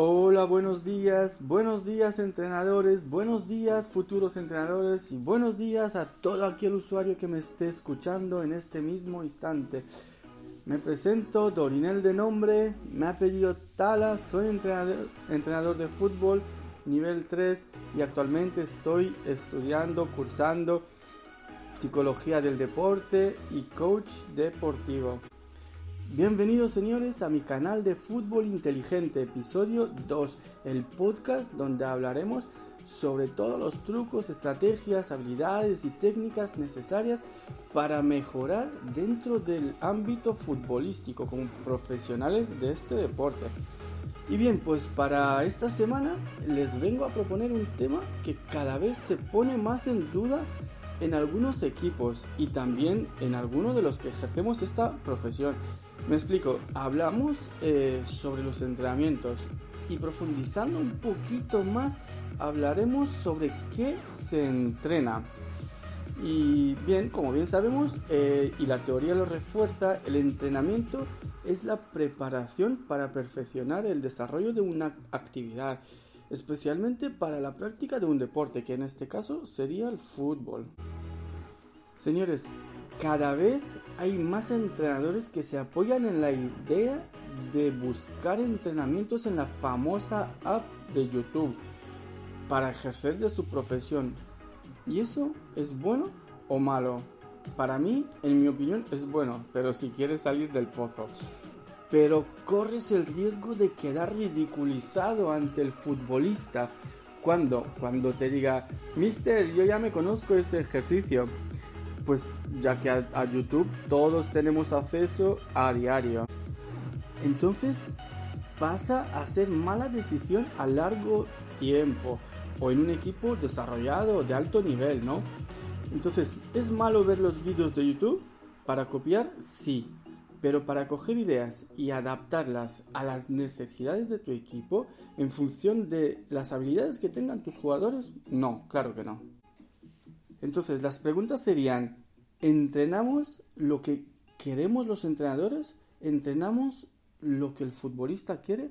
Hola, buenos días, buenos días entrenadores, buenos días futuros entrenadores y buenos días a todo aquel usuario que me esté escuchando en este mismo instante. Me presento, Dorinel de nombre, me ha pedido Tala, soy entrenador, entrenador de fútbol nivel 3 y actualmente estoy estudiando, cursando psicología del deporte y coach deportivo. Bienvenidos señores a mi canal de Fútbol Inteligente, episodio 2, el podcast donde hablaremos sobre todos los trucos, estrategias, habilidades y técnicas necesarias para mejorar dentro del ámbito futbolístico como profesionales de este deporte. Y bien, pues para esta semana les vengo a proponer un tema que cada vez se pone más en duda en algunos equipos y también en algunos de los que ejercemos esta profesión. Me explico, hablamos eh, sobre los entrenamientos y profundizando un poquito más hablaremos sobre qué se entrena. Y bien, como bien sabemos, eh, y la teoría lo refuerza, el entrenamiento es la preparación para perfeccionar el desarrollo de una actividad, especialmente para la práctica de un deporte, que en este caso sería el fútbol. Señores, cada vez hay más entrenadores que se apoyan en la idea de buscar entrenamientos en la famosa app de YouTube para ejercer de su profesión. ¿Y eso es bueno o malo? Para mí, en mi opinión, es bueno, pero si quieres salir del pozo. Pero corres el riesgo de quedar ridiculizado ante el futbolista cuando, cuando te diga, Mister, yo ya me conozco ese ejercicio pues ya que a, YouTube todos tenemos acceso a diario. Entonces pasa a ser mala decisión a largo tiempo o en un equipo desarrollado de alto nivel, ¿no? Entonces, ¿es malo ver los vídeos de YouTube? Para copiar, sí, pero para coger ideas y adaptarlas a las necesidades de tu equipo en función de las habilidades que tengan tus jugadores, no, claro que no. Entonces, las preguntas serían, ¿entrenamos lo que queremos los entrenadores? ¿Entrenamos lo que el futbolista quiere?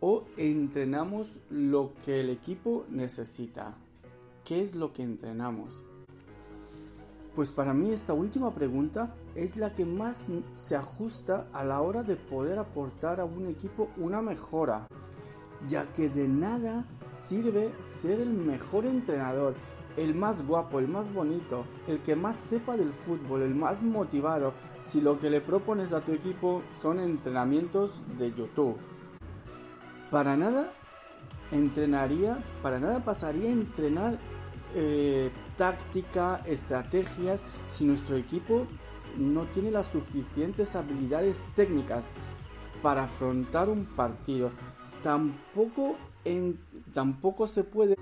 ¿O entrenamos lo que el equipo necesita? ¿Qué es lo que entrenamos? Pues para mí esta última pregunta es la que más se ajusta a la hora de poder aportar a un equipo una mejora, ya que de nada sirve ser el mejor entrenador el más guapo, el más bonito, el que más sepa del fútbol, el más motivado, si lo que le propones a tu equipo son entrenamientos de YouTube. Para nada entrenaría, para nada pasaría a entrenar eh, táctica, estrategias, si nuestro equipo no tiene las suficientes habilidades técnicas para afrontar un partido. Tampoco, tampoco se puede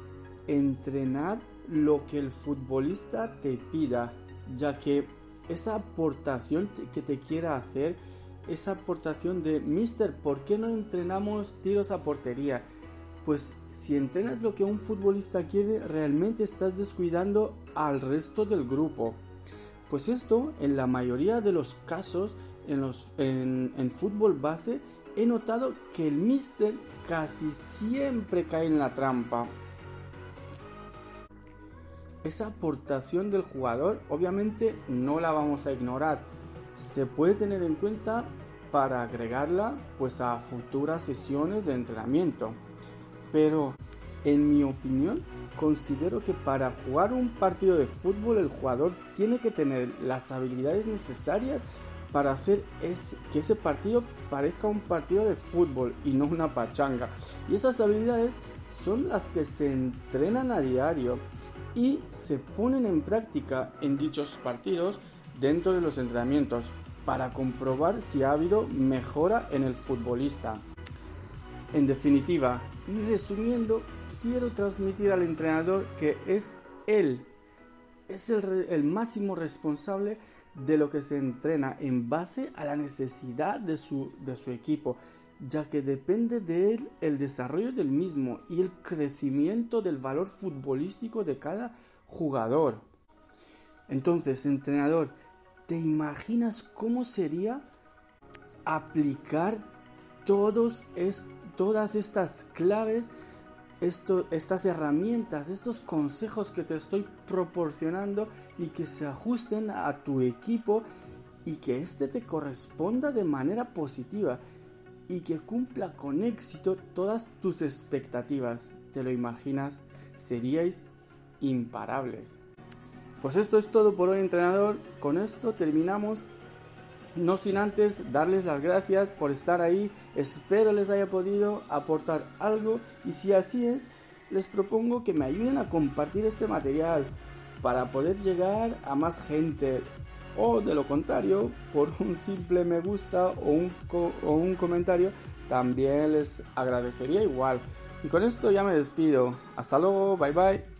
entrenar lo que el futbolista te pida, ya que esa aportación que te quiera hacer, esa aportación de, Mister, ¿por qué no entrenamos tiros a portería? Pues si entrenas lo que un futbolista quiere, realmente estás descuidando al resto del grupo. Pues esto, en la mayoría de los casos, en, los, en, fútbol base, he notado que el Mister casi siempre cae en la trampa esa aportación del jugador obviamente no la vamos a ignorar. Se puede tener en cuenta para agregarla pues a futuras sesiones de entrenamiento. Pero en mi opinión considero que para jugar un partido de fútbol el jugador tiene que tener las habilidades necesarias para hacer es, que ese partido parezca un partido de fútbol y no una pachanga. Y esas habilidades son las que se entrenan a diario y se ponen en práctica en dichos partidos dentro de los entrenamientos para comprobar si ha habido mejora en el futbolista. En definitiva, y resumiendo, quiero transmitir al entrenador que es él, es el, máximo responsable de lo que se entrena en base a la necesidad de su, de su equipo ya que depende de él el desarrollo del mismo y el crecimiento del valor futbolístico de cada jugador. Entonces, entrenador, ¿te imaginas cómo sería aplicar todos todas estas claves, estas herramientas, estos consejos que te estoy proporcionando y que se ajusten a tu equipo y que éste te corresponda de manera positiva y que cumpla con éxito todas tus expectativas. ¿Te lo imaginas? Seríais imparables. Pues esto es todo por hoy, entrenador. Con esto terminamos. No sin antes darles las gracias por estar ahí. Espero les haya podido aportar algo y si así es, les propongo que me ayuden a compartir este material para poder llegar a más gente o de lo contrario, por un simple me gusta o un, o un comentario, también les agradecería igual. Y con esto ya me despido. Hasta luego, bye bye.